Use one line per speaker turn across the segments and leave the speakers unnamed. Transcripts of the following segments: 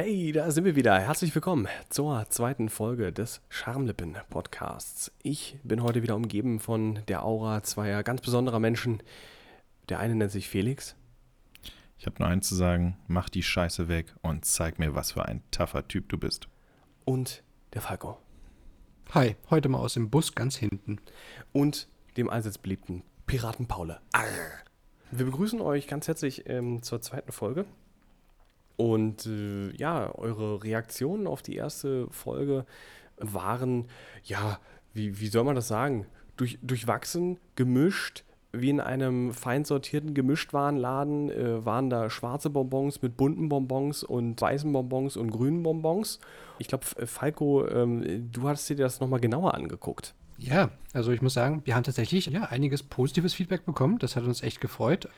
Hey, da sind wir wieder. Herzlich willkommen zur zweiten Folge des Schamlippen-Podcasts. Ich bin heute wieder umgeben von der Aura zweier ganz besonderer Menschen. Der eine nennt sich Felix.
Ich habe nur eins zu sagen: Mach die Scheiße weg und zeig mir, was für ein tougher Typ du bist.
Und der Falco.
Hi, heute mal aus dem Bus ganz hinten.
Und dem allseits beliebten Piraten Paule. Arr. Wir begrüßen euch ganz herzlich ähm, zur zweiten Folge. Und äh, ja, eure Reaktionen auf die erste Folge waren, ja, wie, wie soll man das sagen? Durch, durchwachsen, gemischt, wie in einem fein sortierten Gemischtwarenladen äh, waren da schwarze Bonbons mit bunten Bonbons und weißen Bonbons und grünen Bonbons. Ich glaube, Falco, ähm, du hattest dir das nochmal genauer angeguckt.
Ja, also ich muss sagen, wir haben tatsächlich ja, einiges positives Feedback bekommen. Das hat uns echt gefreut.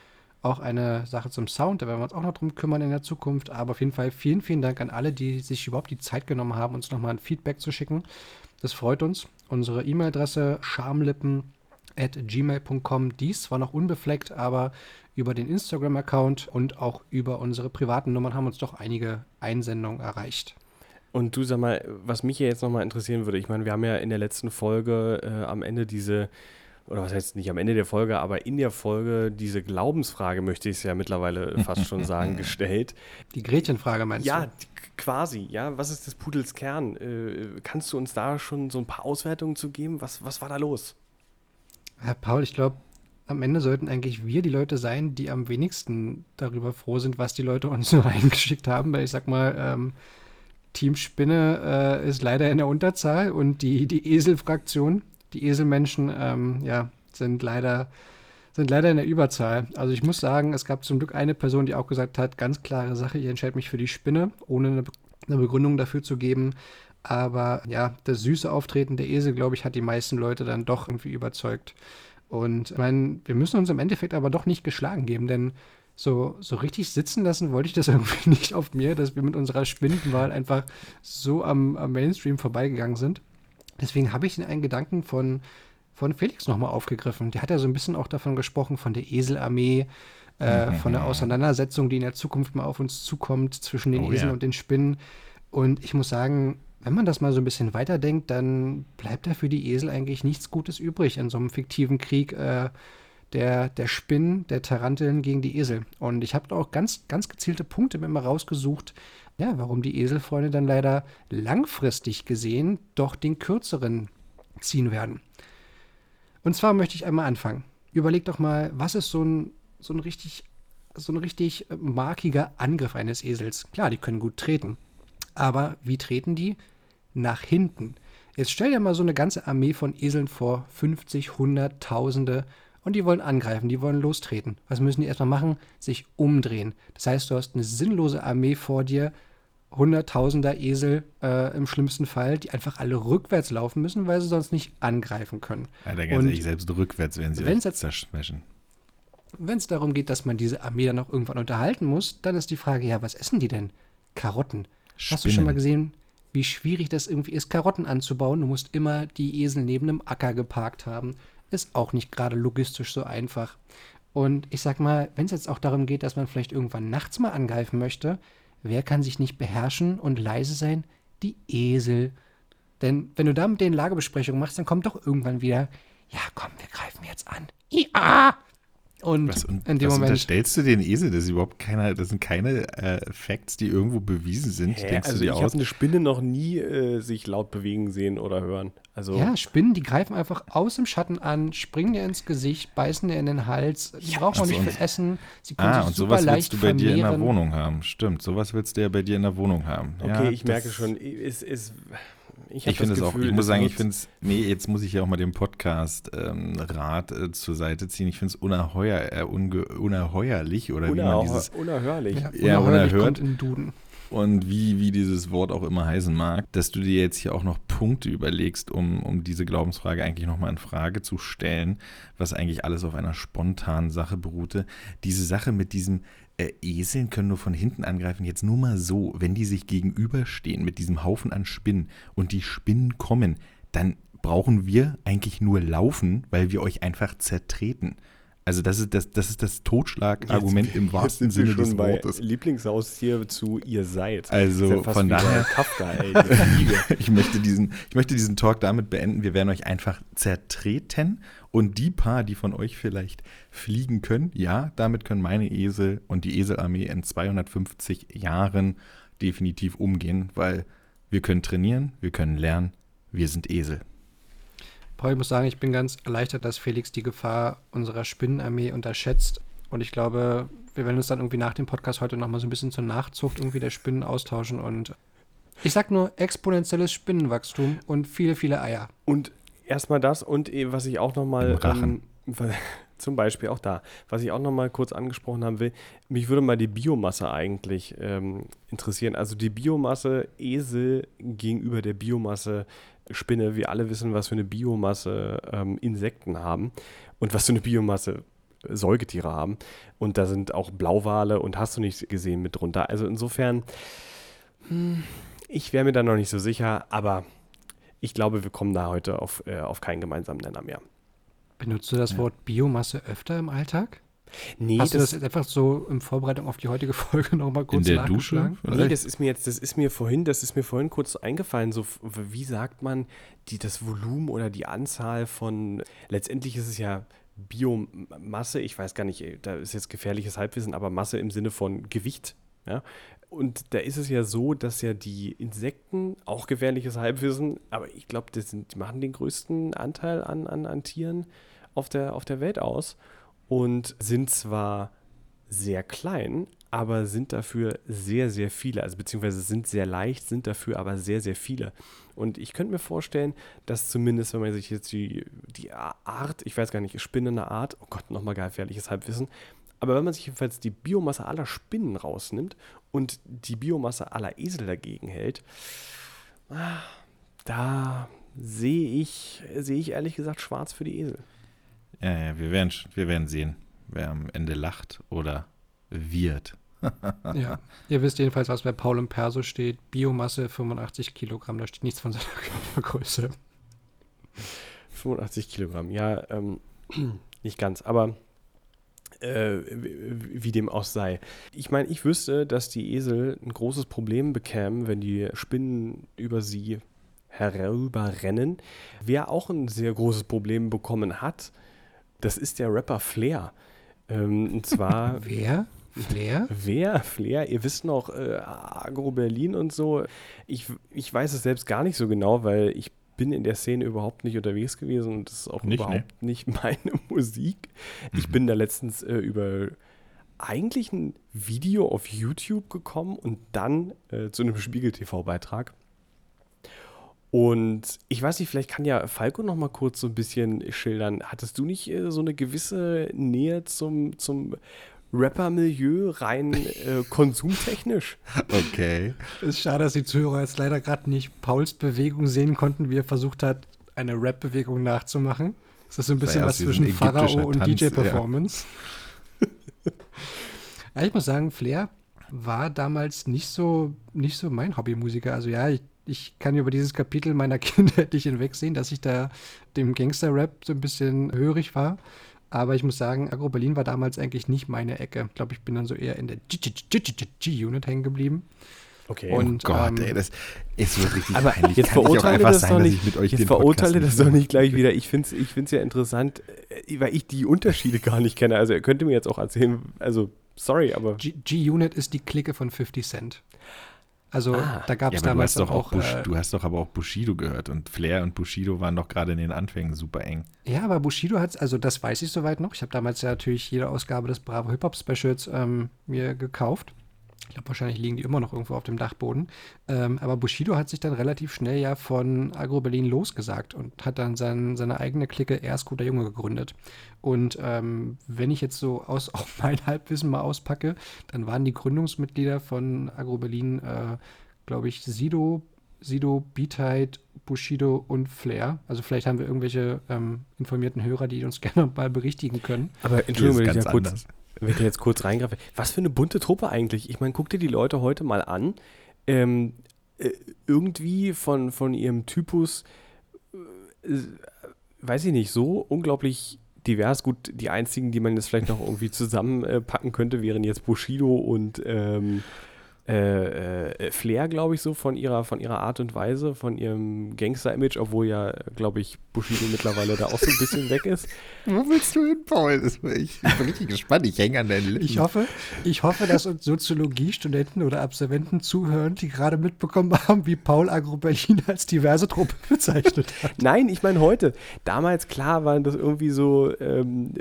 Auch eine Sache zum Sound, da werden wir uns auch noch drum kümmern in der Zukunft. Aber auf jeden Fall vielen, vielen Dank an alle, die sich überhaupt die Zeit genommen haben, uns nochmal ein Feedback zu schicken. Das freut uns. Unsere E-Mail-Adresse schamlippen.gmail.com. Dies war noch unbefleckt, aber über den Instagram-Account und auch über unsere privaten Nummern haben uns doch einige Einsendungen erreicht.
Und du sag mal, was mich ja jetzt nochmal interessieren würde, ich meine, wir haben ja in der letzten Folge äh, am Ende diese oder was heißt nicht am Ende der Folge, aber in der Folge diese Glaubensfrage, möchte ich es ja mittlerweile fast schon sagen, gestellt.
Die Gretchenfrage meinst
ja,
du?
Ja, quasi, ja. Was ist des Pudels Kern? Äh, kannst du uns da schon so ein paar Auswertungen zu geben? Was, was war da los?
Herr Paul, ich glaube, am Ende sollten eigentlich wir die Leute sein, die am wenigsten darüber froh sind, was die Leute uns so eingeschickt haben. Weil ich sag mal, ähm, Team Spinne äh, ist leider in der Unterzahl und die, die Esel-Fraktion die Eselmenschen, ähm, ja, sind leider, sind leider in der Überzahl. Also ich muss sagen, es gab zum Glück eine Person, die auch gesagt hat, ganz klare Sache, ich entscheide mich für die Spinne, ohne eine, eine Begründung dafür zu geben. Aber ja, das süße Auftreten der Esel, glaube ich, hat die meisten Leute dann doch irgendwie überzeugt. Und ich meine, wir müssen uns im Endeffekt aber doch nicht geschlagen geben, denn so, so richtig sitzen lassen wollte ich das irgendwie nicht auf mir, dass wir mit unserer Spindenwahl einfach so am, am Mainstream vorbeigegangen sind. Deswegen habe ich einen Gedanken von, von Felix nochmal aufgegriffen. Der hat ja so ein bisschen auch davon gesprochen, von der Eselarmee, äh, von der Auseinandersetzung, die in der Zukunft mal auf uns zukommt zwischen den oh, Eseln ja. und den Spinnen. Und ich muss sagen, wenn man das mal so ein bisschen weiterdenkt, dann bleibt da für die Esel eigentlich nichts Gutes übrig in so einem fiktiven Krieg äh, der, der Spinnen, der Taranteln gegen die Esel. Und ich habe da auch ganz, ganz gezielte Punkte mir mal rausgesucht, ja, warum die Eselfreunde dann leider langfristig gesehen doch den kürzeren ziehen werden. Und zwar möchte ich einmal anfangen. Überleg doch mal, was ist so ein, so ein richtig, so ein richtig markiger Angriff eines Esels? Klar, die können gut treten. Aber wie treten die? Nach hinten. Jetzt stell dir mal so eine ganze Armee von Eseln vor, 50, 100, Tausende, und die wollen angreifen, die wollen lostreten. Was müssen die erstmal machen? Sich umdrehen. Das heißt, du hast eine sinnlose Armee vor dir, hunderttausender Esel äh, im schlimmsten Fall, die einfach alle rückwärts laufen müssen, weil sie sonst nicht angreifen können.
Alter, ganz ehrlich, selbst rückwärts werden sie
wenn's zerschmeschen. Wenn es darum geht, dass man diese Armee dann auch irgendwann unterhalten muss, dann ist die Frage, ja, was essen die denn? Karotten. Spinnen. Hast du schon mal gesehen, wie schwierig das irgendwie ist, Karotten anzubauen? Du musst immer die Esel neben einem Acker geparkt haben. Ist auch nicht gerade logistisch so einfach. Und ich sag mal, wenn es jetzt auch darum geht, dass man vielleicht irgendwann nachts mal angreifen möchte, Wer kann sich nicht beherrschen und leise sein? Die Esel. Denn wenn du da mit denen Lagebesprechung machst, dann kommt doch irgendwann wieder, ja komm, wir greifen jetzt an. Ja!
Und, was, und in dem was Moment. unterstellst du den Esel? Das ist überhaupt keiner, das sind keine äh, Facts, die irgendwo bewiesen sind.
Hä? Denkst also du dir ich habe eine Spinne noch nie äh, sich laut bewegen sehen oder hören. Also
ja, Spinnen, die greifen einfach aus dem Schatten an, springen dir ins Gesicht, beißen dir in den Hals. Die ja, brauchen auch nicht viel Essen.
Sie können ah, sich und super sowas willst du bei vermehren. dir in der Wohnung haben. Stimmt, sowas willst du ja bei dir in der Wohnung haben.
Okay,
ja,
ich merke schon, es ist
ich, ich finde es auch, ich muss sagen, ich finde es, nee, jetzt muss ich ja auch mal den Podcast-Rat ähm, äh, zur Seite ziehen. Ich finde es unerheuer, äh, unerheuerlich oder
Unerhör, wie man dieses. Unerhörlich.
Ja, ja unerhört. Kommt in Duden. Und wie, wie dieses Wort auch immer heißen mag, dass du dir jetzt hier auch noch Punkte überlegst, um, um diese Glaubensfrage eigentlich nochmal in Frage zu stellen, was eigentlich alles auf einer spontanen Sache beruhte. Diese Sache mit diesem, äh, Eseln können nur von hinten angreifen. Jetzt nur mal so, wenn die sich gegenüberstehen mit diesem Haufen an Spinnen und die Spinnen kommen, dann brauchen wir eigentlich nur laufen, weil wir euch einfach zertreten. Also das ist das, das, ist das Totschlagargument im wahrsten Sinne des Wortes.
Lieblingshaustier zu ihr seid.
Also ja von daher, Kafka, ey, ich, möchte diesen, ich möchte diesen Talk damit beenden. Wir werden euch einfach zertreten und die paar, die von euch vielleicht fliegen können, ja, damit können meine Esel und die Eselarmee in 250 Jahren definitiv umgehen, weil wir können trainieren, wir können lernen, wir sind Esel.
Paul, ich muss sagen, ich bin ganz erleichtert, dass Felix die Gefahr unserer Spinnenarmee unterschätzt. Und ich glaube, wir werden uns dann irgendwie nach dem Podcast heute nochmal so ein bisschen zur Nachzucht irgendwie der Spinnen austauschen. Und ich sag nur exponentielles Spinnenwachstum und viele, viele Eier.
Und erstmal das und eh, was ich auch nochmal. Ähm, zum Beispiel auch da, was ich auch nochmal kurz angesprochen haben will, mich würde mal die Biomasse eigentlich ähm, interessieren. Also die Biomasse Esel gegenüber der Biomasse Spinne. Wir alle wissen, was für eine Biomasse ähm, Insekten haben und was für eine Biomasse Säugetiere haben. Und da sind auch Blauwale und hast du nicht gesehen mit drunter. Also insofern, hm, ich wäre mir da noch nicht so sicher, aber ich glaube, wir kommen da heute auf, äh, auf keinen gemeinsamen Nenner mehr.
Benutzt du das ja. Wort Biomasse öfter im Alltag? Nee, Hast das, du das einfach so in Vorbereitung auf die heutige Folge nochmal kurz
in der Dusche?
Nee, das ist mir jetzt, das ist mir vorhin, das ist mir vorhin kurz eingefallen. So, wie sagt man, die, das Volumen oder die Anzahl von, letztendlich ist es ja Biomasse, ich weiß gar nicht, da ist jetzt gefährliches Halbwissen, aber Masse im Sinne von Gewicht. Ja? Und da ist es ja so, dass ja die Insekten, auch gefährliches Halbwissen, aber ich glaube, die machen den größten Anteil an, an, an Tieren auf der, auf der Welt aus und sind zwar sehr klein, aber sind dafür sehr, sehr viele, also beziehungsweise sind sehr leicht, sind dafür aber sehr, sehr viele. Und ich könnte mir vorstellen, dass zumindest, wenn man sich jetzt die, die Art, ich weiß gar nicht, spinnende Art, oh Gott, nochmal gefährliches Halbwissen, aber wenn man sich jedenfalls die Biomasse aller Spinnen rausnimmt und die Biomasse aller Esel dagegen hält, ah, da sehe ich, sehe ich ehrlich gesagt schwarz für die Esel.
Ja, ja, wir werden, wir werden sehen, wer am Ende lacht oder wird.
ja, ihr wisst jedenfalls, was bei Paul im Perso steht. Biomasse 85 Kilogramm, da steht nichts von seiner Körpergröße.
85 Kilogramm, ja, ähm, nicht ganz, aber äh, wie dem auch sei. Ich meine, ich wüsste, dass die Esel ein großes Problem bekämen, wenn die Spinnen über sie herüberrennen. Wer auch ein sehr großes Problem bekommen hat, das ist der Rapper Flair. Ähm, und zwar.
Wer? Flair?
Wer? Flair? Ihr wisst noch, äh, Agro Berlin und so. Ich, ich weiß es selbst gar nicht so genau, weil ich bin in der Szene überhaupt nicht unterwegs gewesen und das ist auch nicht, überhaupt ne? nicht meine Musik. Mhm. Ich bin da letztens äh, über eigentlich ein Video auf YouTube gekommen und dann äh, zu einem Spiegel-TV-Beitrag. Und ich weiß nicht, vielleicht kann ja Falco noch mal kurz so ein bisschen schildern. Hattest du nicht äh, so eine gewisse Nähe zum, zum Rapper-Milieu, rein äh, konsumtechnisch?
Okay.
Es ist schade, dass die Zuhörer jetzt leider gerade nicht Pauls Bewegung sehen konnten, wie er versucht hat, eine Rap-Bewegung nachzumachen. Das ist so ein bisschen was zwischen Pharao und DJ-Performance. Ja. ja, ich muss sagen, Flair war damals nicht so, nicht so mein Hobbymusiker. Also ja, ich ich kann über dieses Kapitel meiner Kindheit nicht hinwegsehen, dass ich da dem Gangster-Rap so ein bisschen hörig war. Aber ich muss sagen, Agro Berlin war damals eigentlich nicht meine Ecke. Ich glaube, ich bin dann so eher in der G-Unit hängen geblieben.
Okay. Und, oh Gott, ähm, ey, das ist wirklich
aber peinlich. Jetzt verurteile das sein, doch nicht. jetzt verurteile das doch nicht gleich wieder. Ich finde es ich find's ja interessant, äh, weil ich die Unterschiede gar nicht kenne. Also, ihr könnt mir jetzt auch erzählen, also, sorry, aber.
G-Unit ist die Clique von 50 Cent. Also ah, da gab es
ja,
damals
doch auch. Bush, äh, du hast doch aber auch Bushido gehört und Flair und Bushido waren doch gerade in den Anfängen super eng.
Ja, aber Bushido hat, also das weiß ich soweit noch. Ich habe damals ja natürlich jede Ausgabe des Bravo Hip Hop Specials ähm, mir gekauft. Ich glaube, wahrscheinlich liegen die immer noch irgendwo auf dem Dachboden. Ähm, aber Bushido hat sich dann relativ schnell ja von Agro Berlin losgesagt und hat dann sein, seine eigene Clique Erst guter Junge gegründet. Und ähm, wenn ich jetzt so aus auch mein Halbwissen mal auspacke, dann waren die Gründungsmitglieder von Agro Berlin, äh, glaube ich, Sido, Sido, Beatheit, Bushido und Flair. Also vielleicht haben wir irgendwelche ähm, informierten Hörer, die uns gerne mal berichtigen können.
Aber Entschuldigung, wenn ich ja kurz, anders wenn ich jetzt kurz reingreife, was für eine bunte Truppe eigentlich. Ich meine, guck dir die Leute heute mal an. Ähm, äh, irgendwie von, von ihrem Typus, äh, weiß ich nicht, so unglaublich divers. Gut, die einzigen, die man jetzt vielleicht noch irgendwie zusammenpacken könnte, wären jetzt Bushido und ähm, äh, äh, Flair, glaube ich, so von ihrer, von ihrer Art und Weise, von ihrem Gangster-Image, obwohl ja, glaube ich, Bushido mittlerweile da auch so ein bisschen weg ist.
Wo willst du hin, Paul? ich, ich bin richtig gespannt. Ich hänge an deinen Lippen.
Ich hoffe, ich hoffe, dass uns Soziologiestudenten oder Absolventen zuhören, die gerade mitbekommen haben, wie Paul Agro Berlin als diverse Truppe bezeichnet hat.
Nein, ich meine heute. Damals, klar, waren das irgendwie so, ähm,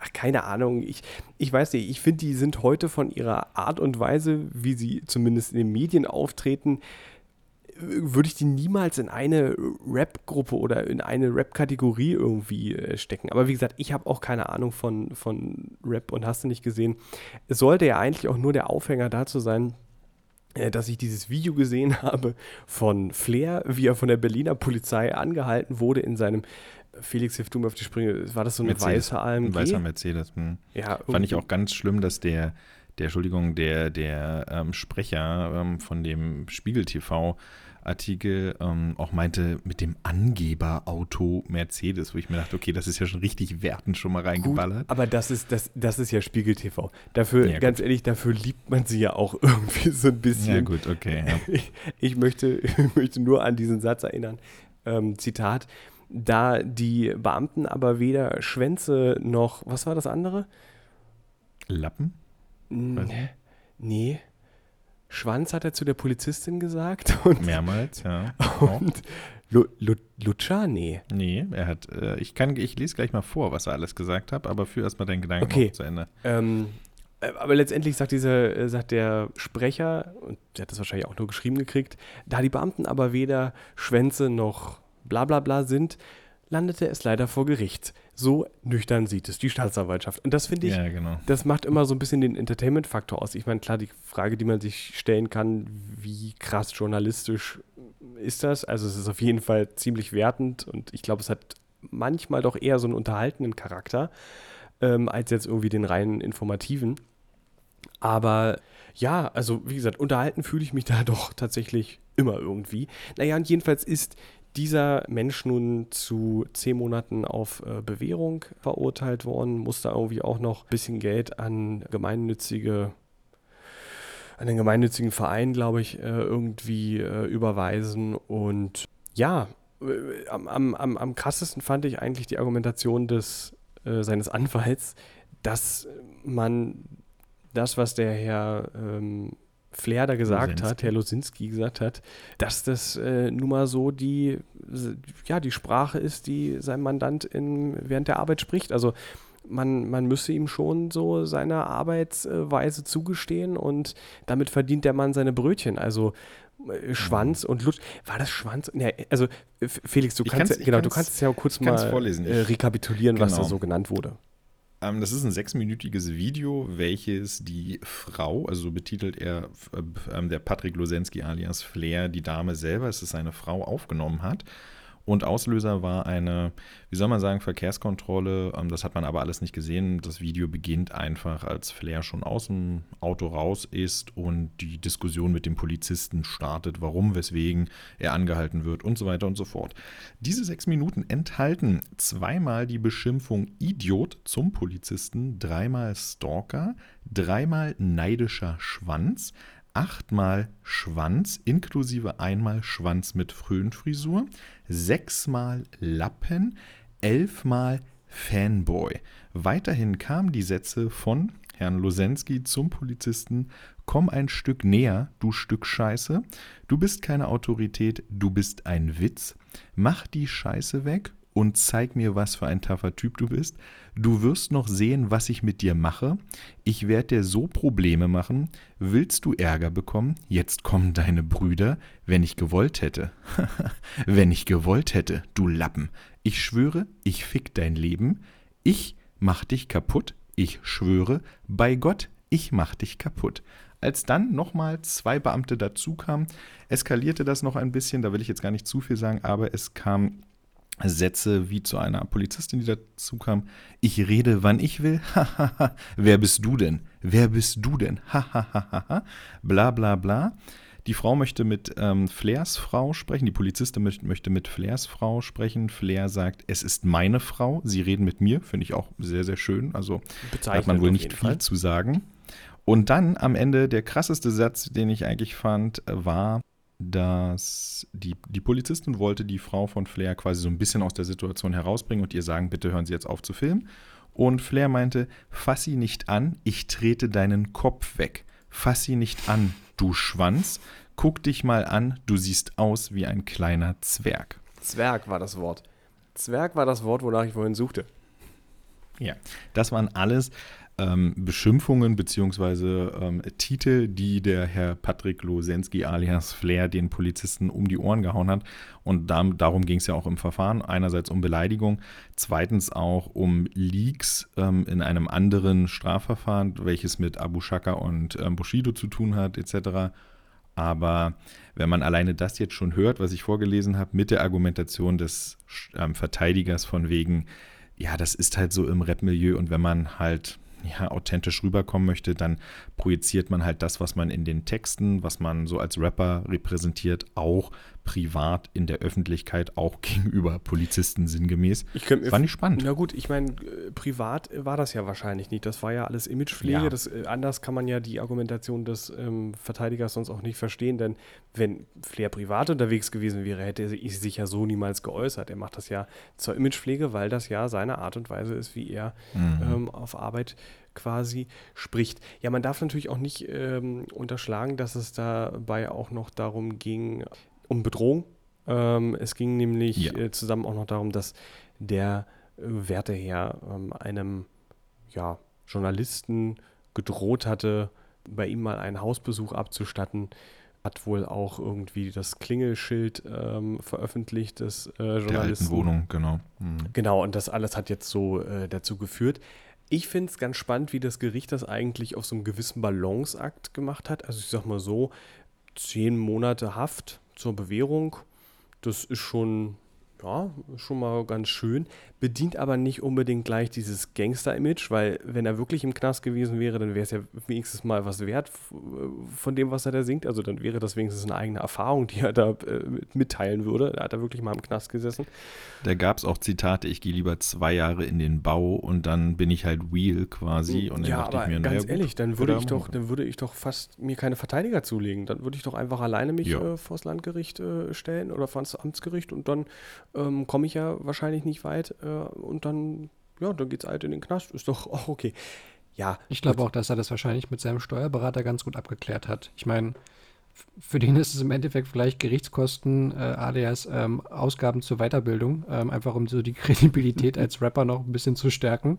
ach, keine Ahnung, ich, ich weiß nicht, ich finde, die sind heute von ihrer Art und Weise, wie sie zumindest in den Medien auftreten, würde ich die niemals in eine Rap-Gruppe oder in eine Rap-Kategorie irgendwie äh, stecken. Aber wie gesagt, ich habe auch keine Ahnung von, von Rap und hast du nicht gesehen. Es sollte ja eigentlich auch nur der Aufhänger dazu sein, äh, dass ich dieses Video gesehen habe von Flair, wie er von der Berliner Polizei angehalten wurde in seinem Felix, hilf du mir auf die Sprünge. War das so ein
Mercedes,
weißer AMG?
Ein weißer Mercedes. Hm.
Ja,
Fand ich auch ganz schlimm, dass der, der Entschuldigung, der, der ähm, Sprecher ähm, von dem Spiegel TV Artikel ähm, auch meinte, mit dem Angeberauto Mercedes, wo ich mir dachte, okay, das ist ja schon richtig wertend schon mal reingeballert.
Gut, aber das ist, das, das ist ja Spiegel TV. Dafür,
Ja,
ganz ehrlich, dafür liebt man sie ja auch irgendwie so ein bisschen.
Ja, gut, okay. Ja.
Ich, ich, möchte, ich möchte nur an diesen Satz erinnern. Ähm, Zitat. Da die Beamten aber weder Schwänze noch, was war das andere?
Lappen? Weiß
Nee. Schwanz hat er zu der Polizistin gesagt. Und,
Mehrmals, ja.
Und Lu, Lu, Lutscher? Nee.
Nee, er hat, äh, ich kann, ich lese gleich mal vor, was er alles gesagt hat, aber führ erstmal deinen Gedanken
Okay.
zu Ende.
Ähm, äh, aber letztendlich sagt dieser, äh, sagt der Sprecher, und der hat das wahrscheinlich auch nur geschrieben gekriegt, da die Beamten aber weder Schwänze noch bla bla bla sind, landete es leider vor Gericht. So nüchtern sieht es die Staatsanwaltschaft. Und das finde ich,
Ja, genau.
das macht immer so ein bisschen den Entertainment-Faktor aus. Ich meine, klar, die Frage, die man sich stellen kann, wie krass journalistisch ist das? Also es ist auf jeden Fall ziemlich wertend und ich glaube, es hat manchmal doch eher so einen unterhaltenden Charakter, ähm, als jetzt irgendwie den reinen informativen. Aber ja, also wie gesagt, unterhalten fühle ich mich da doch tatsächlich immer irgendwie. Naja, und jedenfalls ist dieser Mensch nun zu zehn Monaten auf äh, Bewährung verurteilt worden, musste irgendwie auch noch ein bisschen Geld an gemeinnützige, an den gemeinnützigen Verein, glaube ich, äh, irgendwie äh, überweisen. Und ja, äh, am, am, am, am krassesten fand ich eigentlich die Argumentation des, seines Anwalts, dass man das, was der Herr ähm, Flair da gesagt
Losinski.
hat, Herr Losinski gesagt hat, dass das äh, nun mal so die, ja, die Sprache ist, die sein Mandant in, während der Arbeit spricht. Also man, man müsse ihm schon so seine Arbeitsweise zugestehen und damit verdient der Mann seine Brötchen. Also äh, Schwanz und Lutsch. War das Schwanz? Ja, also Felix, du
Ich
kannst,
kann's-
genau, du
kann's-
kannst es ja kurz mal
vorlesen.
äh, rekapitulieren, was da
genau.
so genannt wurde.
Ähm, das ist ein sechsminütiges Video, welches die Frau, also so betitelt er äh, ähm, der Patrick Losensky alias Flair, die Dame selber, es ist seine Frau, aufgenommen hat. Und Auslöser war eine, wie soll man sagen, Verkehrskontrolle. Ähm, das hat man aber alles nicht gesehen. Das Video beginnt einfach, als Flair schon aus dem Auto raus ist und die Diskussion mit dem Polizisten startet, warum, weswegen er angehalten wird und so weiter und so fort. Diese sechs Minuten enthalten zweimal die Beschimpfung Idiot zum Polizisten, dreimal Stalker, dreimal neidischer Schwanz, achtmal Schwanz inklusive einmal Schwanz mit Föhnfrisur, sechsmal Lappen, elfmal Fanboy. Weiterhin kamen die Sätze von Herrn Losensky zum Polizisten: Komm ein Stück näher, du Stück Scheiße. Du bist keine Autorität, du bist ein Witz. Mach die Scheiße weg und zeig mir, was für ein taffer Typ du bist. Du wirst noch sehen, was ich mit dir mache. Ich werde dir so Probleme machen. Willst du Ärger bekommen? Jetzt kommen deine Brüder. Wenn ich gewollt hätte. Wenn ich gewollt hätte, du Lappen. Ich schwöre, ich fick dein Leben. Ich mach dich kaputt. Ich schwöre, bei Gott, ich mach dich kaputt. Als dann nochmal zwei Beamte dazukamen, eskalierte das noch ein bisschen. Da will ich jetzt gar nicht zu viel sagen, aber es kam Sätze wie zu einer Polizistin, die dazu kam. Ich rede, wann ich will. Wer bist du denn? Wer bist du denn? Bla bla bla. Die Frau möchte mit ähm, Flairs Frau sprechen, die Polizistin möchte, mit Flairs Frau sprechen. Flair sagt, es ist meine Frau, sie reden mit mir, finde ich auch sehr, sehr schön. Also da hat man wohl nicht viel Fall. zu sagen. Und dann am Ende der krasseste Satz, den ich eigentlich fand, war, dass die, die Polizistin wollte die Frau von Flair quasi so ein bisschen aus der Situation herausbringen und ihr sagen, bitte hören Sie jetzt auf zu filmen. Und Flair meinte, fass sie nicht an, ich trete deinen Kopf weg. Fass sie nicht an, du Schwanz. Guck dich mal an, du siehst aus wie ein kleiner Zwerg.
Zwerg war das Wort. Zwerg war das Wort, wonach ich vorhin suchte.
Ja, das waren alles ähm, Beschimpfungen bzw. Ähm, Titel, die der Herr Patrick Losensky alias Flair den Polizisten um die Ohren gehauen hat. Und da, darum ging es ja auch im Verfahren. Einerseits um Beleidigung, zweitens auch um Leaks ähm, in einem anderen Strafverfahren, welches mit Abu Shaka und ähm, Bushido zu tun hat, etc. Aber wenn man alleine das jetzt schon hört, was ich vorgelesen habe, mit der Argumentation des ähm, Verteidigers von wegen, ja, das ist halt so im Rap-Milieu und wenn man halt ja, authentisch rüberkommen möchte, dann projiziert man halt das, was man in den Texten, was man so als Rapper repräsentiert, auch privat in der Öffentlichkeit, auch gegenüber Polizisten sinngemäß.
Ich könnte Fand ich spannend. Na gut, ich meine, äh, privat war das ja wahrscheinlich nicht. Das war ja alles Imagepflege. Ja. Das, äh, anders kann man ja die Argumentation des ähm, Verteidigers sonst auch nicht verstehen, denn wenn Flair privat unterwegs gewesen wäre, hätte er sich ja so niemals geäußert. Er macht das ja zur Imagepflege, weil das ja seine Art und Weise ist, wie er mhm. ähm, auf Arbeit quasi spricht. Ja, man darf natürlich auch nicht ähm, unterschlagen, dass es dabei auch noch darum ging, um Bedrohung. Ähm, es ging nämlich ja. äh, zusammen auch noch darum, dass der äh, Werteherr ähm, einem ja, Journalisten gedroht hatte, bei ihm mal einen Hausbesuch abzustatten hat wohl auch irgendwie das Klingelschild ähm, veröffentlicht des äh, Journalisten. Der alten
Wohnung, genau.
Mhm. Genau, und das alles hat jetzt so äh, dazu geführt. Ich finde es ganz spannend, wie das Gericht das eigentlich auf so einem gewissen Balanceakt gemacht hat. Also ich sag mal so, zehn Monate Haft zur Bewährung, das ist schon ja, schon mal ganz schön. Bedient aber nicht unbedingt gleich dieses Gangster-Image, weil wenn er wirklich im Knast gewesen wäre, dann wäre es ja wenigstens mal was wert von dem, was er da singt. Also dann wäre das wenigstens eine eigene Erfahrung, die er da äh, mitteilen würde. Da hat er wirklich mal im Knast gesessen.
Da gab es auch Zitate, ich gehe lieber zwei Jahre in den Bau und dann bin ich halt real quasi. Und dann
ja, aber ich mir, ganz naja, ehrlich, dann würde ich doch, dann würde ich doch fast mir keine Verteidiger zulegen. Dann würde ich doch einfach alleine mich ja. äh, vors Landgericht äh, stellen oder vors Amtsgericht und dann ähm, komme ich ja wahrscheinlich nicht weit äh, und dann, ja, dann geht's halt in den Knast. Ist doch auch okay. Ja.
Ich glaube auch, dass er das wahrscheinlich mit seinem Steuerberater ganz gut abgeklärt hat. Ich meine, für den ist es im Endeffekt vielleicht Gerichtskosten äh, alias ähm, Ausgaben zur Weiterbildung, ähm, einfach um so die Kredibilität als Rapper noch ein bisschen zu stärken.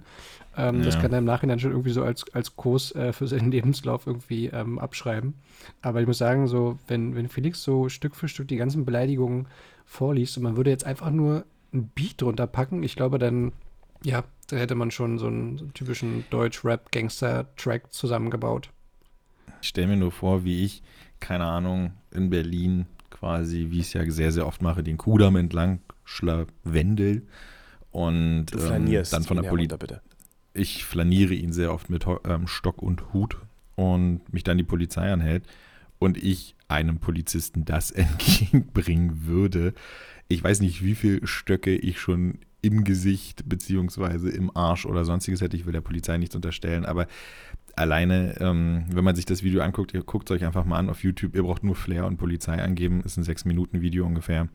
Ähm, ja. Das kann er im Nachhinein schon irgendwie so als, als Kurs äh, für seinen Lebenslauf irgendwie ähm, abschreiben. Aber ich muss sagen, so, wenn, wenn Felix so Stück für Stück die ganzen Beleidigungen vorliest und man würde jetzt einfach nur ein Beat drunter packen, ich glaube, dann, ja, da hätte man schon so einen, so einen typischen Deutsch-Rap-Gangster-Track zusammengebaut.
Ich stelle mir nur vor, wie ich, keine Ahnung, in Berlin quasi, wie ich es ja sehr, sehr oft mache, den Kudamm entlang schlawendel und ähm, dann von der Polizei. Ich flaniere ihn sehr oft mit ähm, Stock und Hut und mich dann die Polizei anhält und ich einem Polizisten das entgegenbringen würde. Ich weiß nicht, wie viele Stöcke ich schon im Gesicht beziehungsweise im Arsch oder sonstiges hätte. Ich will der Polizei nichts unterstellen, aber alleine, ähm, wenn man sich das Video anguckt, ihr guckt es euch einfach mal an auf YouTube, ihr braucht nur Flair und Polizei angeben, ist ein 6-Minuten-Video ungefähr.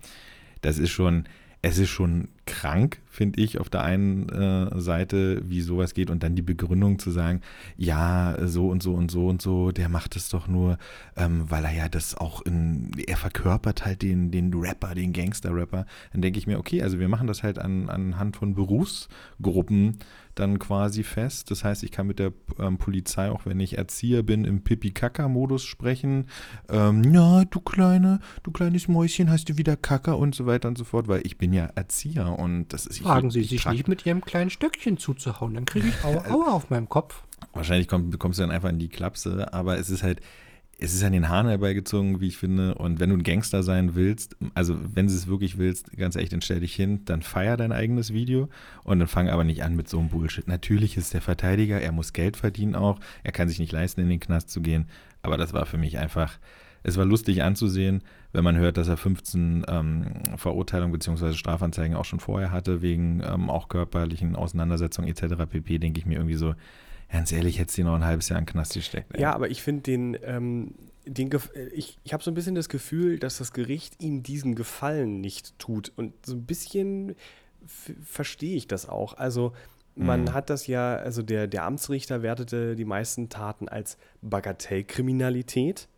Das ist schon, es ist schon krank, finde ich, auf der einen äh, Seite, wie sowas geht und dann die Begründung zu sagen, ja, so und so und so und so, der macht es doch nur, ähm, weil er ja das auch in, er verkörpert halt den, den Rapper, den Gangster-Rapper. Dann denke ich mir, okay, also wir machen das halt an, anhand von Berufsgruppen dann quasi fest. Das heißt, ich kann mit der ähm, Polizei, auch wenn ich Erzieher bin, im Pipi-Kaka-Modus sprechen. Ähm, ja, du kleine, du kleines Mäuschen, hast du wieder Kaka und so weiter und so fort, weil ich bin ja Erzieher und das ist.
Fragen Sie sich nicht mit Ihrem kleinen Stöckchen zuzuhauen, dann kriege ich Aua, Aua auf meinem Kopf.
Wahrscheinlich komm, bekommst du dann einfach in die Klapse, aber es ist halt, es ist an den Haaren herbeigezogen, wie ich finde. Und wenn du ein Gangster sein willst, also wenn du es wirklich willst, ganz ehrlich, dann stell dich hin, dann feier dein eigenes Video und dann fang aber nicht an mit so einem Bullshit. Natürlich ist der Verteidiger, er muss Geld verdienen auch, er kann sich nicht leisten, in den Knast zu gehen. Aber das war für mich einfach, es war lustig anzusehen, wenn man hört, dass er 15 ähm, Verurteilungen bzw. Strafanzeigen auch schon vorher hatte, wegen ähm, auch körperlichen Auseinandersetzungen etc. pp, denke ich mir irgendwie so, ganz ehrlich, hätte sie noch ein halbes Jahr in den Knast gesteckt.
Ey. Ja, aber ich finde den, ähm, den ich, ich habe so ein bisschen das Gefühl, dass das Gericht ihm diesen Gefallen nicht tut. Und so ein bisschen verstehe ich das auch. Also man mhm. hat das ja, also der, der Amtsrichter wertete die meisten Taten als Bagatellkriminalität.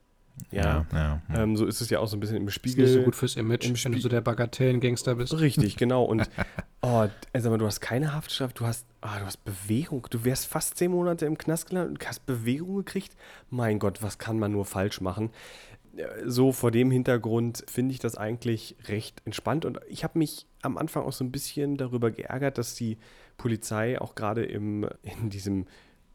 Ja, ja, ja. Ähm, so ist es ja auch so ein bisschen im Spiegel.
Ist nicht so gut fürs Image, wenn du so der Bagatellengangster bist.
Richtig, genau. Und oh, also du hast keine Haftstrafe, du hast, ah, du hast Bewegung. Du wärst fast zehn Monate im Knast gelandet und hast Bewegung gekriegt. Mein Gott, was kann man nur falsch machen? So vor dem Hintergrund finde ich das eigentlich recht entspannt. Und ich habe mich am Anfang auch so ein bisschen darüber geärgert, dass die Polizei auch gerade in diesem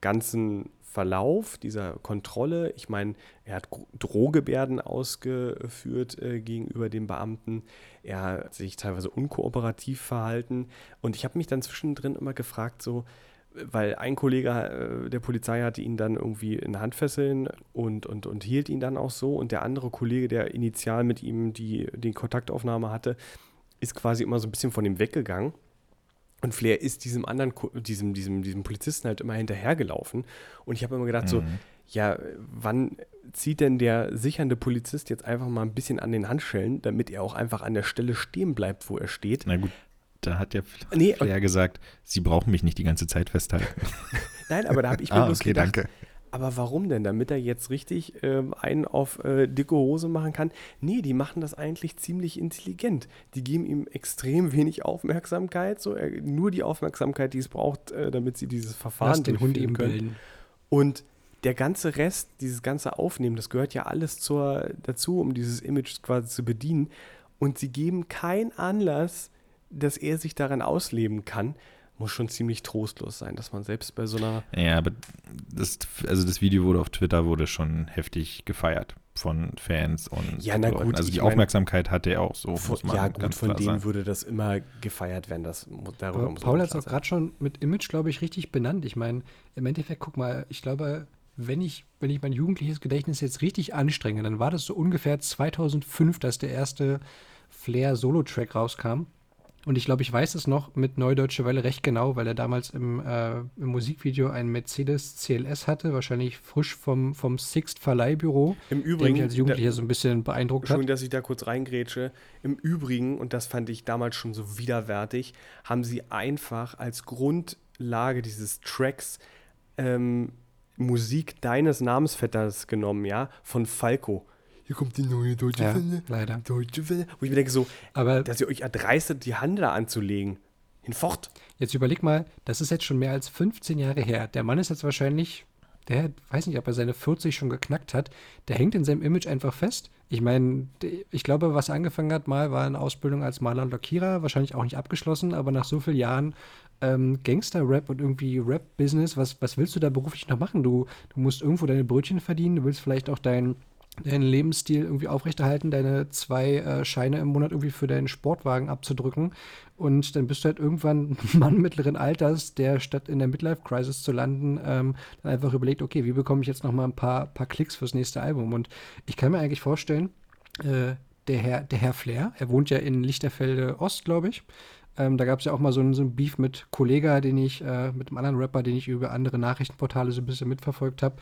ganzen Verlauf dieser Kontrolle, ich meine, er hat Drohgebärden ausgeführt äh, gegenüber den Beamten, er hat sich teilweise unkooperativ verhalten. Und ich habe mich dann zwischendrin immer gefragt, so, weil ein Kollege äh, der Polizei hatte ihn dann irgendwie in Handfesseln und, und, und hielt ihn dann auch so. Und der andere Kollege, der initial mit ihm die, die Kontaktaufnahme hatte, ist quasi immer so ein bisschen von ihm weggegangen und Flair ist diesem anderen, diesem, diesem, diesem Polizisten halt immer hinterhergelaufen. Und ich habe immer gedacht, mhm. so, ja, wann zieht denn der sichernde Polizist jetzt einfach mal ein bisschen an den Handschellen, damit er auch einfach an der Stelle stehen bleibt, wo er steht?
Na gut, da hat ja nee, Flair gesagt, sie brauchen mich nicht die ganze Zeit festhalten.
Nein, aber da habe ich mir ah, bloß okay, gedacht, danke. Aber warum denn? Damit er jetzt richtig ähm, einen auf äh, dicke Hose machen kann? Nee, die machen das eigentlich ziemlich intelligent. Die geben ihm extrem wenig Aufmerksamkeit, so äh, nur die Aufmerksamkeit, die es braucht, äh, damit sie dieses Verfahren Lass
den Hund eben können. Bilden.
Und der ganze Rest, dieses ganze Aufnehmen, das gehört ja alles zur, dazu, um dieses Image quasi zu bedienen. Und sie geben keinen Anlass, dass er sich daran ausleben kann muss schon ziemlich trostlos sein, dass man selbst bei so einer.
Ja, aber das, also das Video wurde auf Twitter wurde schon heftig gefeiert von Fans und
ja, na gut,
also die Aufmerksamkeit mein, hatte er auch so.
Von, ja, gut, von denen sagen. würde das immer gefeiert werden. Das,
darüber aber muss Paul hat es auch gerade schon mit Image, glaube ich, richtig benannt. Ich meine, im Endeffekt, guck mal, ich glaube, wenn ich, wenn ich mein jugendliches Gedächtnis jetzt richtig anstrenge, dann war das so ungefähr 2005, dass der erste Flair-Solo-Track rauskam. Und ich glaube, ich weiß es noch mit Neudeutsche Welle recht genau, weil er damals im, äh, im Musikvideo einen Mercedes CLS hatte, wahrscheinlich frisch vom, vom Sixt Verleihbüro.
Im Übrigen. Der
mich als Jugendlicher so ein bisschen beeindruckt
Schön, dass ich da kurz reingrätsche. Im Übrigen, und das fand ich damals schon so widerwärtig, haben sie einfach als Grundlage dieses Tracks ähm, Musik deines Namensvetters genommen, ja, von Falco hier kommt die neue deutsche ja, Welle.
Leider.
Deutsche Welle. Wo ich mir denke, so, Aber dass ihr euch erdreistet, die Hand da anzulegen. Hinfort.
Jetzt überleg mal, das ist jetzt schon mehr als 15 Jahre her. Der Mann ist jetzt wahrscheinlich, der weiß nicht, ob er seine 40 schon geknackt hat. Der hängt in seinem Image einfach fest. Ich meine, ich glaube, was er angefangen hat, mal war eine Ausbildung als Maler und Lackierer, wahrscheinlich auch nicht abgeschlossen, aber nach so vielen Jahren ähm, Gangster-Rap und irgendwie Rap-Business, was, was willst du da beruflich noch machen? Du, du musst irgendwo deine Brötchen verdienen, du willst vielleicht auch dein deinen Lebensstil irgendwie aufrechterhalten, deine zwei äh, Scheine im Monat irgendwie für deinen Sportwagen abzudrücken. Und dann bist du halt irgendwann ein Mann mittleren Alters, der statt in der Midlife-Crisis zu landen, ähm, dann einfach überlegt, okay, wie bekomme ich jetzt noch mal ein paar, paar Klicks fürs nächste Album? Und ich kann mir eigentlich vorstellen, äh, der, Herr, der Herr Flair, er wohnt ja in Lichterfelde Ost, glaube ich. Ähm, da gab es ja auch mal so einen, so Beef mit Kollega, den ich, äh, mit einem anderen Rapper, den ich über andere Nachrichtenportale so ein bisschen mitverfolgt habe.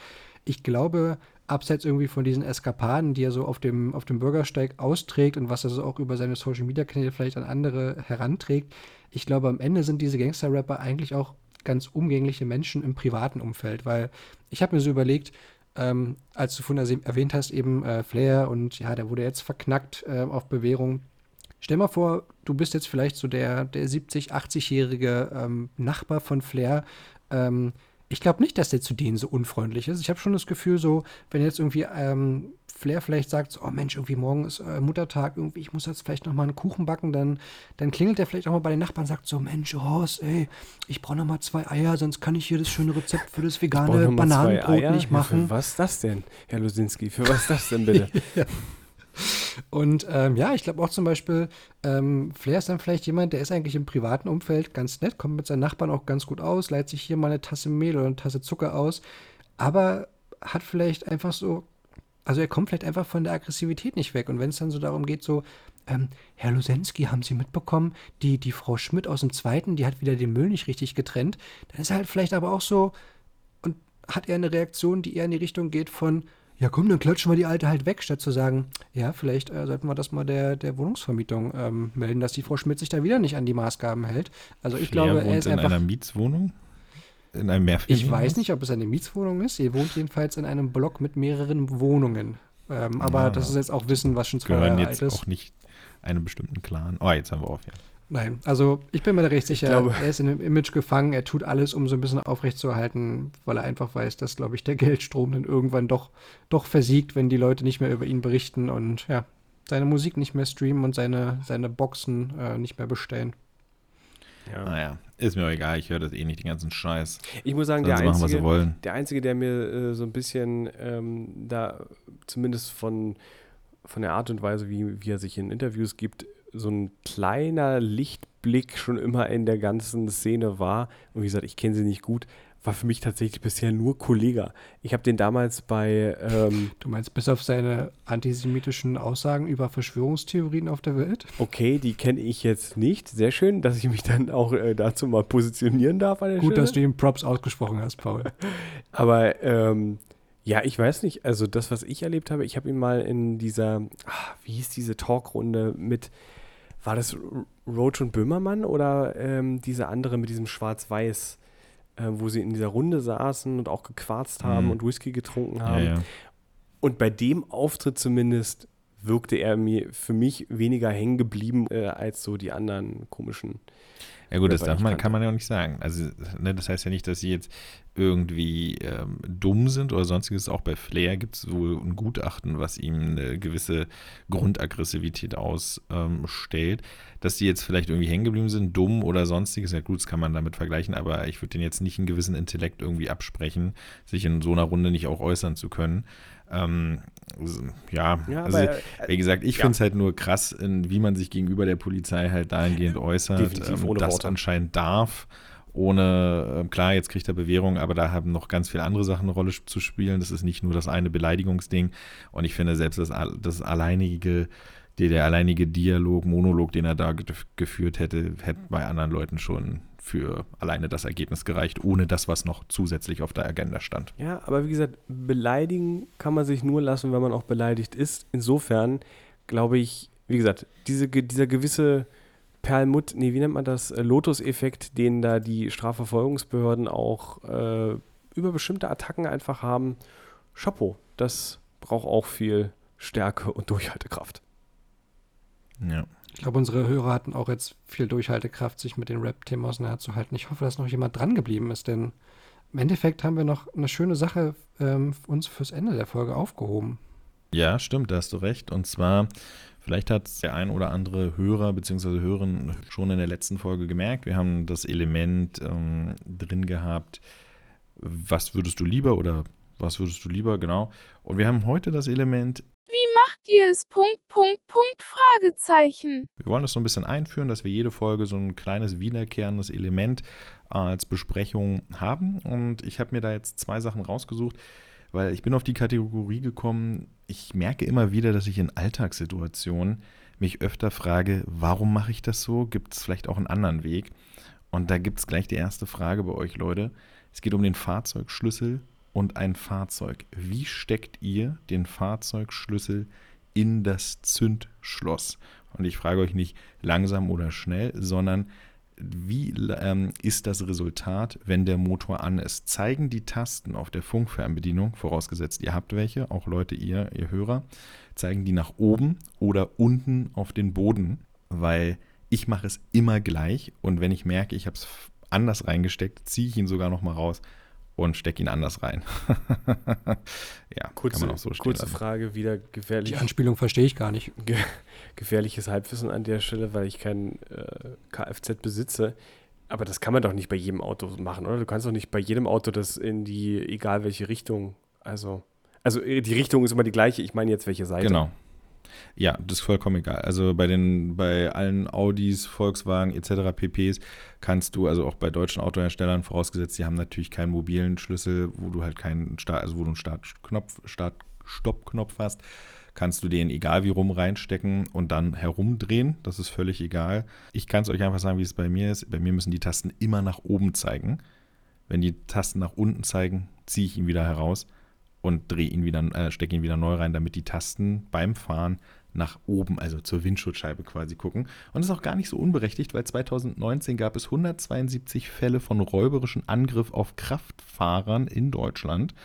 Ich glaube, abseits irgendwie von diesen Eskapaden, die er so auf dem, auf dem Bürgersteig austrägt und was er so auch über seine Social Media Kanäle vielleicht an andere heranträgt, ich glaube, am Ende sind diese Gangster-Rapper eigentlich auch ganz umgängliche Menschen im privaten Umfeld, weil ich habe mir so überlegt, ähm, als du vorhin erwähnt hast, eben äh, Flair und ja, der wurde jetzt verknackt äh, auf Bewährung. Stell mal vor, du bist jetzt vielleicht so der, der 70-, 80-jährige ähm, Nachbar von Flair, ähm, ich glaube nicht, dass der zu denen so unfreundlich ist. Ich habe schon das Gefühl, so, wenn jetzt irgendwie ähm, Flair vielleicht sagt, so, oh Mensch, irgendwie morgen ist äh, Muttertag, irgendwie, ich muss jetzt vielleicht noch mal einen Kuchen backen, dann, dann klingelt er vielleicht auch mal bei den Nachbarn und sagt so, Mensch, Horst, ey, ich brauche noch mal zwei Eier, sonst kann ich hier das schöne Rezept für das vegane Bananenbrot nicht machen. Ja,
für was ist das denn, Herr Lusinski? Für was ist das denn bitte? ja.
Und ähm, ja, ich glaube auch zum Beispiel, ähm, Flair ist dann vielleicht jemand, der ist eigentlich im privaten Umfeld ganz nett, kommt mit seinen Nachbarn auch ganz gut aus, leiht sich hier mal eine Tasse Mehl oder eine Tasse Zucker aus, aber hat vielleicht einfach so also er kommt vielleicht einfach von der Aggressivität nicht weg. Und wenn es dann so darum geht, so, ähm, Herr Lusensky, haben Sie mitbekommen, die, die Frau Schmidt aus dem Zweiten, die hat wieder den Müll nicht richtig getrennt, dann ist er halt vielleicht aber auch so, und hat er eine Reaktion, die eher in die Richtung geht von, ja komm, dann klatschen wir die Alte halt weg, statt zu sagen, ja, vielleicht äh, sollten wir das mal der, der Wohnungsvermietung ähm, melden, dass die Frau Schmidt sich da wieder nicht an die Maßgaben hält. Also ich Flair glaube, er ist
in
einfach...
einer Mietswohnung? In einem
Ich weiß nicht, ob es eine Mietswohnung ist. Ihr wohnt jedenfalls in einem Block mit mehreren Wohnungen. Ähm, aber ah, das ist jetzt auch Wissen, was schon zwei Jahre alt ist.
jetzt auch nicht einem bestimmten Clan. Oh, jetzt haben wir auf, ja.
Nein, also ich bin mir da recht sicher, glaube, er ist in einem Image gefangen, er tut alles, um so ein bisschen aufrechtzuerhalten, weil er einfach weiß, dass, glaube ich, der Geldstrom dann irgendwann doch, doch versiegt, wenn die Leute nicht mehr über ihn berichten und ja, seine Musik nicht mehr streamen und seine, seine Boxen äh, nicht mehr bestellen.
Ja. Naja, ist mir auch egal, ich höre das eh nicht, den ganzen Scheiß.
Ich muss sagen, der einzige, machen, der einzige, der mir äh, so ein bisschen ähm, da zumindest von, von der Art und Weise, wie, wie er sich in Interviews gibt, so ein kleiner Lichtblick schon immer in der ganzen Szene war. Und wie gesagt, ich kenne sie nicht gut, war für mich tatsächlich bisher nur Kollege. Ich habe den damals bei. Ähm,
du meinst bis auf seine antisemitischen Aussagen über Verschwörungstheorien auf der Welt?
Okay, die kenne ich jetzt nicht. Sehr schön, dass ich mich dann auch äh, dazu mal positionieren darf.
Gut, Stelle. dass du ihm Props ausgesprochen hast, Paul.
Aber ähm, ja, ich weiß nicht. Also das, was ich erlebt habe, ich habe ihn mal in dieser, ach, wie hieß diese Talkrunde mit war das Roach und Böhmermann oder ähm, diese andere mit diesem Schwarz-Weiß, äh, wo sie in dieser Runde saßen und auch gequarzt haben mhm. und Whisky getrunken haben. Ja, ja. Und bei dem Auftritt zumindest wirkte er mir für mich weniger hängen geblieben äh, als so die anderen komischen
ja gut, das darf man, kann man ja auch nicht sagen. Also ne, das heißt ja nicht, dass sie jetzt irgendwie ähm, dumm sind oder sonstiges. Auch bei Flair gibt es wohl ein Gutachten, was ihm eine gewisse Grundaggressivität ausstellt. Ähm, dass die jetzt vielleicht irgendwie hängen geblieben sind, dumm oder sonstiges, ja gut, das kann man damit vergleichen, aber ich würde denen jetzt nicht einen gewissen Intellekt irgendwie absprechen, sich in so einer Runde nicht auch äußern zu können. Ähm, ja, ja, also aber, wie gesagt, ich ja. finde es halt nur krass, in, wie man sich gegenüber der Polizei halt dahingehend äußert, ähm, das Worte. anscheinend darf. Ohne, äh, klar, jetzt kriegt er Bewährung, aber da haben noch ganz viele andere Sachen eine Rolle zu spielen. Das ist nicht nur das eine Beleidigungsding. Und ich finde selbst das, das alleinige, der, der alleinige Dialog, Monolog, den er da geführt hätte, hätte bei anderen Leuten schon für alleine das Ergebnis gereicht, ohne das, was noch zusätzlich auf der Agenda stand.
Ja, aber wie gesagt, beleidigen kann man sich nur lassen, wenn man auch beleidigt ist. Insofern glaube ich, wie gesagt, diese, dieser gewisse Perlmutt, nee, wie nennt man das, äh, Lotus-Effekt, den da die Strafverfolgungsbehörden auch äh, über bestimmte Attacken einfach haben. Chapeau, das braucht auch viel Stärke und Durchhaltekraft.
Ja. Ich glaube, unsere Hörer hatten auch jetzt viel Durchhaltekraft, sich mit den Rap-Themen auseinanderzuhalten. Ich hoffe, dass noch jemand dran geblieben ist, denn im Endeffekt haben wir noch eine schöne Sache ähm, uns fürs Ende der Folge aufgehoben.
Ja, stimmt, da hast du recht. Und zwar, vielleicht hat der ein oder andere Hörer bzw. Hörerin schon in der letzten Folge gemerkt, wir haben das Element ähm, drin gehabt, was würdest du lieber oder was würdest du lieber, genau. Und wir haben heute das Element
ihr es? Punkt, Punkt, Punkt, Fragezeichen.
Wir wollen das so ein bisschen einführen, dass wir jede Folge so ein kleines wiederkehrendes Element als Besprechung haben. Und ich habe mir da jetzt zwei Sachen rausgesucht, weil ich bin auf die Kategorie gekommen, ich merke immer wieder, dass ich in Alltagssituationen mich öfter frage, warum mache ich das so? Gibt es vielleicht auch einen anderen Weg? Und da gibt es gleich die erste Frage bei euch, Leute. Es geht um den Fahrzeugschlüssel und ein Fahrzeug. Wie steckt ihr den Fahrzeugschlüssel in das Zündschloss? Und ich frage euch nicht langsam oder schnell, sondern wie ähm, ist das Resultat, wenn der Motor an ist? Zeigen die Tasten auf der Funkfernbedienung, vorausgesetzt ihr habt welche, auch Leute, ihr, ihr Hörer, zeigen die nach oben oder unten auf den Boden? Weil ich mache es immer gleich und wenn ich merke, ich habe es anders reingesteckt, ziehe ich ihn sogar noch mal raus und steck ihn anders rein.
ja, kurze, kann man auch so stehen Kurze lassen. Frage, wieder gefährlich.
Die Anspielung verstehe ich gar nicht.
Ge gefährliches Halbwissen an der Stelle, weil ich kein äh, Kfz besitze. Aber das kann man doch nicht bei jedem Auto machen, oder? Du kannst doch nicht bei jedem Auto das in die, egal welche Richtung, also, also äh, die Richtung ist immer die gleiche, ich meine jetzt welche Seite.
Genau, ja, das ist vollkommen egal. Also bei den, bei allen Audis, Volkswagen etc. PPs kannst du, also auch bei deutschen Autoherstellern, vorausgesetzt, die haben natürlich keinen mobilen Schlüssel, wo du halt keinen Start, also wo du einen Startknopf, Start, Stoppknopf hast, kannst du den egal wie rum reinstecken und dann herumdrehen. Das ist völlig egal. Ich kann es euch einfach sagen, wie es bei mir ist. Bei mir müssen die Tasten immer nach oben zeigen. Wenn die Tasten nach unten zeigen, ziehe ich ihn wieder heraus und drehe ihn wieder, äh, stecke ihn wieder neu rein, damit die Tasten beim Fahren nach oben, also zur Windschutzscheibe quasi gucken. Und das ist auch gar nicht so unberechtigt, weil 2019 gab es 172 Fälle von räuberischen Angriff auf Kraftfahrern in Deutschland.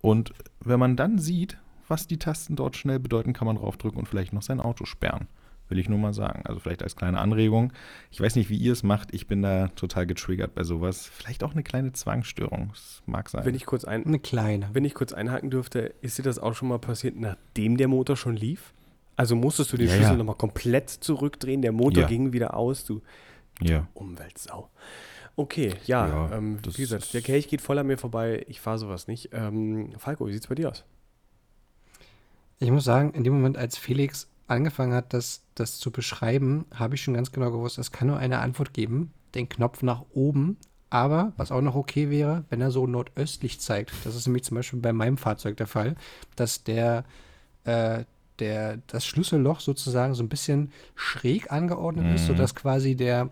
Und wenn man dann sieht, was die Tasten dort schnell bedeuten, kann man draufdrücken und vielleicht noch sein Auto sperren. Will ich nur mal sagen. Also vielleicht als kleine Anregung. Ich weiß nicht, wie ihr es macht. Ich bin da total getriggert bei sowas. Vielleicht auch eine kleine Zwangsstörung. Das mag sein.
Wenn ich kurz ein,
Eine kleine.
wenn ich kurz einhaken dürfte, ist dir das auch schon mal passiert, nachdem der Motor schon lief? Also musstest du den
Ja,
Schlüssel
ja.
nochmal komplett zurückdrehen, der Motor
Ja.
ging wieder aus, du
ja.
Umweltsau. Okay, ja,
Ja,
ähm,
das
wie gesagt, der Kelch geht voll an mir vorbei, ich fahre sowas nicht. Ähm, Falco, wie sieht's bei dir aus?
Ich muss sagen, in dem Moment, als Felix angefangen hat, das, das zu beschreiben, habe ich schon ganz genau gewusst, es kann nur eine Antwort geben, den Knopf nach oben. Aber was auch noch okay wäre, wenn er so nordöstlich zeigt. Das ist nämlich zum Beispiel bei meinem Fahrzeug der Fall, dass der, äh, der, das Schlüsselloch sozusagen so ein bisschen schräg angeordnet ist,
Mhm.
sodass quasi der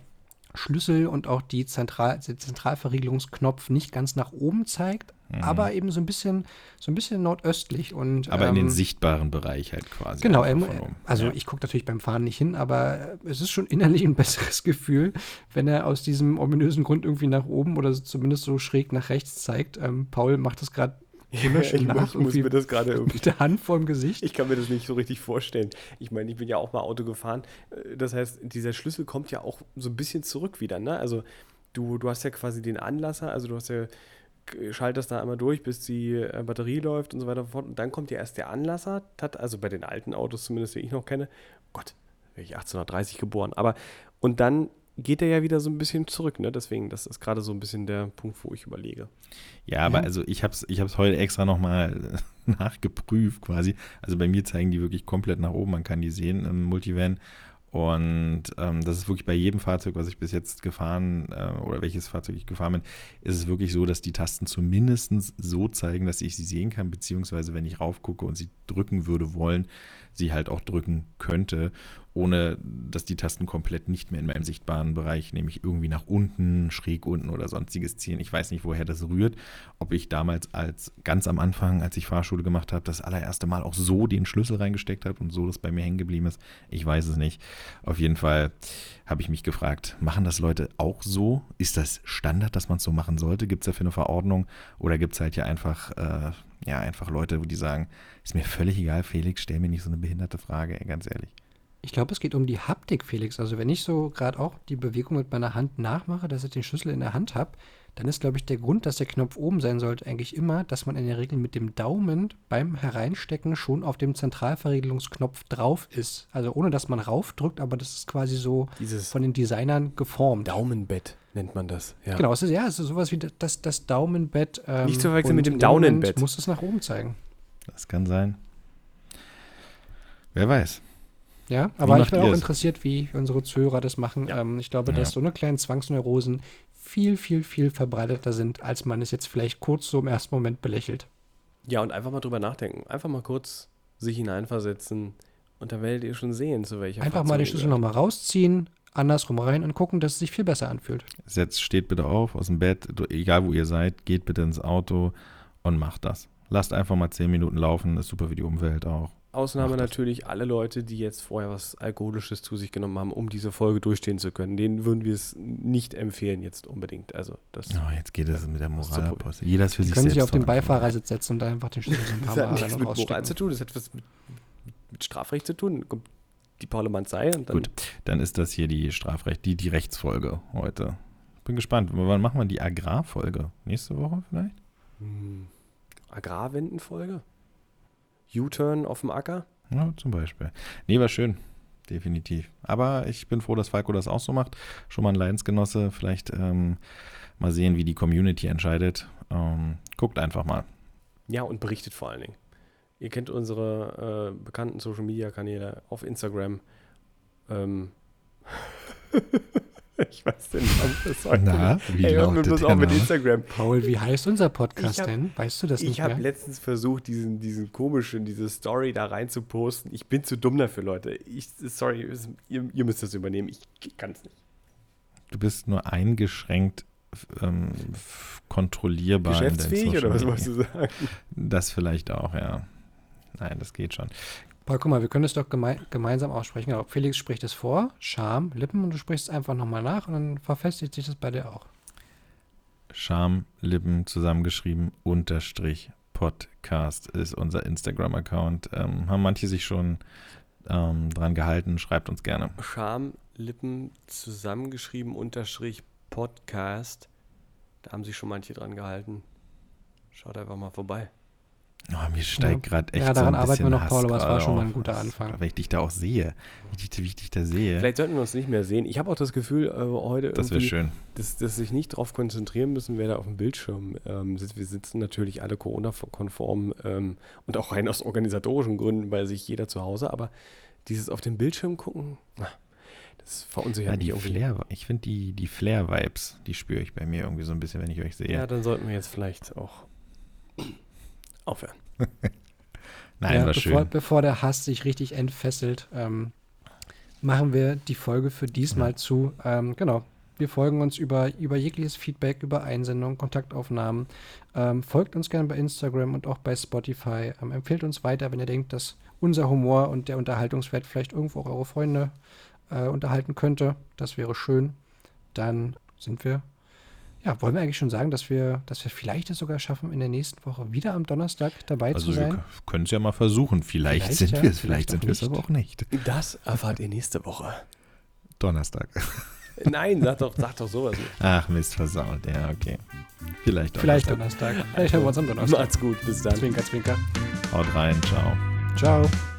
Schlüssel und auch die Zentral der Zentralverriegelungsknopf nicht ganz nach oben zeigt, aber eben so ein bisschen, so ein bisschen nordöstlich und
Mhm. Aber in den
ähm,
sichtbaren Bereich halt quasi.
Genau, ähm, also
ja.
ich gucke natürlich beim Fahren nicht hin, aber äh, es ist schon innerlich ein besseres Gefühl, wenn er aus diesem ominösen Grund irgendwie nach oben oder so- zumindest so schräg nach rechts zeigt. Ähm, Paul macht das gerade wunderschön
ich
nach,
muss, ich muss mir das gerade irgendwie
mit der Hand vorm Gesicht.
Ich kann mir das nicht so richtig vorstellen. Ich meine, ich bin ja auch mal Auto gefahren. Äh, Das heißt, dieser Schlüssel kommt ja auch so ein bisschen zurück wieder. Ne? Also du, du hast ja quasi den Anlasser, also du hast ja k- schaltest da einmal durch, bis die äh, Batterie läuft und so weiter und fort. Und dann kommt ja erst der Anlasser, also bei den alten Autos zumindest, die ich noch kenne. Gott, wäre ich 1830 geboren. Aber und dann geht er ja wieder so ein bisschen zurück. Ne? Deswegen, das ist gerade so ein bisschen der Punkt, wo ich überlege.
Ja, aber also ich habe es ich hab's heute extra nochmal nachgeprüft quasi. Also bei mir zeigen die wirklich komplett nach oben, man kann die sehen im Multivan. Und ähm, das ist wirklich bei jedem Fahrzeug, was ich bis jetzt gefahren äh, oder welches Fahrzeug ich gefahren bin, ist es wirklich so, dass die Tasten zumindest so zeigen, dass ich sie sehen kann, beziehungsweise wenn ich raufgucke und sie drücken würde wollen, sie halt auch drücken könnte, ohne dass die Tasten komplett nicht mehr in meinem sichtbaren Bereich, nämlich irgendwie nach unten, schräg unten oder sonstiges ziehen. Ich weiß nicht, woher das rührt. Ob ich damals als ganz am Anfang, als ich Fahrschule gemacht habe, das allererste Mal auch so den Schlüssel reingesteckt habe und so das bei mir hängen geblieben ist. Ich weiß es nicht. Auf jeden Fall habe ich mich gefragt, machen das Leute auch so? Ist das Standard, dass man es so machen sollte? Gibt es dafür eine Verordnung? Oder gibt es halt ja einfach, äh, ja, einfach Leute, die sagen, ist mir völlig egal, Felix, stell mir nicht so eine behinderte Frage, ey, ganz ehrlich.
Ich glaube, es geht um die Haptik, Felix. Also wenn ich so gerade auch die Bewegung mit meiner Hand nachmache, dass ich den Schlüssel in der Hand habe, dann ist, glaube ich, der Grund, dass der Knopf oben sein sollte, eigentlich immer, dass man in der Regel mit dem Daumen beim Hereinstecken schon auf dem Zentralverriegelungsknopf drauf ist. Also ohne, dass man raufdrückt, aber das ist quasi so
Dieses
von den Designern geformt.
Daumenbett nennt man das. Ja.
Genau, es ist ja, es ist sowas wie das, das Daumenbett. Ähm,
Nicht zu verwechseln mit dem Daunenbett.
muss es nach oben zeigen.
Das kann sein. Wer weiß.
Ja, aber ich bin auch
es?
interessiert, wie unsere Zuhörer das machen.
Ja.
Ähm, ich glaube,
Ja.
dass so eine kleinen Zwangsneurosen viel, viel, viel verbreiteter sind, als man es jetzt vielleicht kurz so im ersten Moment belächelt.
Ja, und einfach mal drüber nachdenken. Einfach mal kurz sich hineinversetzen und dann werdet ihr schon sehen, zu welcher
Einfach mal den Schlüssel nochmal rausziehen, andersrum rein und gucken, dass es sich viel besser anfühlt.
Setzt, steht bitte auf aus dem Bett, egal wo ihr seid, geht bitte ins Auto und macht das. Lasst einfach mal zehn Minuten laufen, ist super für die Umwelt auch.
Ausnahme
Macht das.
natürlich alle Leute, die jetzt vorher was Alkoholisches zu sich genommen haben, um diese Folge durchstehen zu können. Denen würden wir es nicht empfehlen jetzt unbedingt. Also das
Oh, jetzt geht es mit der Moralapostel. Jeder ist für
Sie
sich
können sich
selbst
auf den. Beifahrersitz setzen und einfach den Schlüssel
Das hat nichts mit Moral zu tun, das hat was mit, mit Strafrecht zu tun. Kommt die Parlementei und dann.
Gut, dann ist das hier die Strafrecht, die, die Rechtsfolge heute. Bin gespannt. Wann machen wir die Agrarfolge? Nächste Woche vielleicht?
Hm, Agrarwendenfolge? U-Turn auf dem Acker?
Ja, zum Beispiel. Nee, war schön. Definitiv. Aber ich bin froh, dass Falco das auch so macht. Schon mal ein Leidensgenosse. Vielleicht ähm, mal sehen, wie die Community entscheidet. Ähm, guckt einfach mal.
Ja, und berichtet vor allen Dingen. Ihr kennt unsere äh, bekannten Social Media Kanäle auf Instagram. Ähm, Ich weiß was das heute
Na, wie
Ey, hör mir
lautet
bloß
der
auch mit? Instagram.
Paul, wie heißt unser Podcast
Ich hab-
denn? Weißt du das
Ich
nicht
habe
mehr?
letztens versucht, diesen, diesen komischen, diese Story da rein zu posten. Ich bin zu dumm dafür, Leute. Ich, sorry, es- ihr, ihr müsst das übernehmen. Ich,
weißt du das
ich
nicht
habe letztens versucht, diesen, diesen komischen, diese Story da rein zu posten. Ich bin zu dumm dafür, Leute. Ich, sorry, ihr, ihr müsst das übernehmen. Ich kann es nicht.
Du bist nur eingeschränkt ähm, kontrollierbar.
Geschäftsfähig oder was wolltest du sagen?
Das vielleicht auch, ja. Nein, das geht schon.
Paul, guck mal, wir können es doch geme gemeinsam aussprechen. Genau. Felix spricht es vor, Scham, Lippen und du sprichst es einfach nochmal nach und dann verfestigt sich das bei dir auch.
Scham, Lippen zusammengeschrieben, Unterstrich, Podcast ist unser Instagram-Account. Ähm, haben manche sich schon ähm, dran gehalten? Schreibt uns gerne.
Scham, Lippen, zusammengeschrieben, Unterstrich, Podcast. Da haben sich schon manche dran gehalten. Schaut einfach mal vorbei.
Oh, mir steigt gerade echt
Ja, daran
so ein
arbeiten
bisschen
wir noch,
Hass
Paul, aber es war schon mal ein guter Anfang.
Wenn ich dich da auch sehe, wie ich, wie ich dich da sehe,
Vielleicht sollten wir uns nicht mehr sehen. Ich habe auch das Gefühl, äh, heute
das wäre schön.
dass, dass sich nicht darauf konzentrieren müssen, wer da auf dem Bildschirm ähm, sitzt. Wir sitzen natürlich alle Corona-konform ähm, und auch rein aus organisatorischen Gründen bei sich jeder zu Hause. Aber dieses auf den Bildschirm gucken, das verunsichert
Ja,
mich
die
irgendwie.
Flair, ich finde die, die Flair-Vibes, die spüre ich bei mir irgendwie so ein bisschen, wenn ich euch sehe.
Ja, dann sollten wir jetzt vielleicht auch aufhören.
Nein,
ja,
war
bevor,
schön.
bevor der Hass sich richtig entfesselt, ähm, machen wir die Folge für diesmal zu. Ähm, genau. Wir folgen uns über, über jegliches Feedback, über Einsendungen, Kontaktaufnahmen. Ähm, folgt uns gerne bei Instagram und auch bei Spotify. Ähm, empfehlt uns weiter, wenn ihr denkt, dass unser Humor und der Unterhaltungswert vielleicht irgendwo auch eure Freunde äh, unterhalten könnte. Das wäre schön. Dann sind wir, ja, wollen wir eigentlich schon sagen, dass wir, dass wir vielleicht es sogar schaffen, in der nächsten Woche wieder am Donnerstag dabei
Also
zu
wir
sein.
können es ja mal versuchen. Vielleicht,
Vielleicht
sind
ja,
wir es,
vielleicht
vielleicht sind wir es aber auch nicht.
Das erfahrt ihr nächste Woche.
Donnerstag.
Nein, sag doch, sag doch sowas nicht.
Ach, Mist, versaut. Ja, okay. Vielleicht
Vielleicht
Donnerstag.
Donnerstag. Vielleicht hören wir uns am Donnerstag.
Macht's gut, bis dann.
Zwinker, zwinker.
Haut rein, ciao.
Ciao.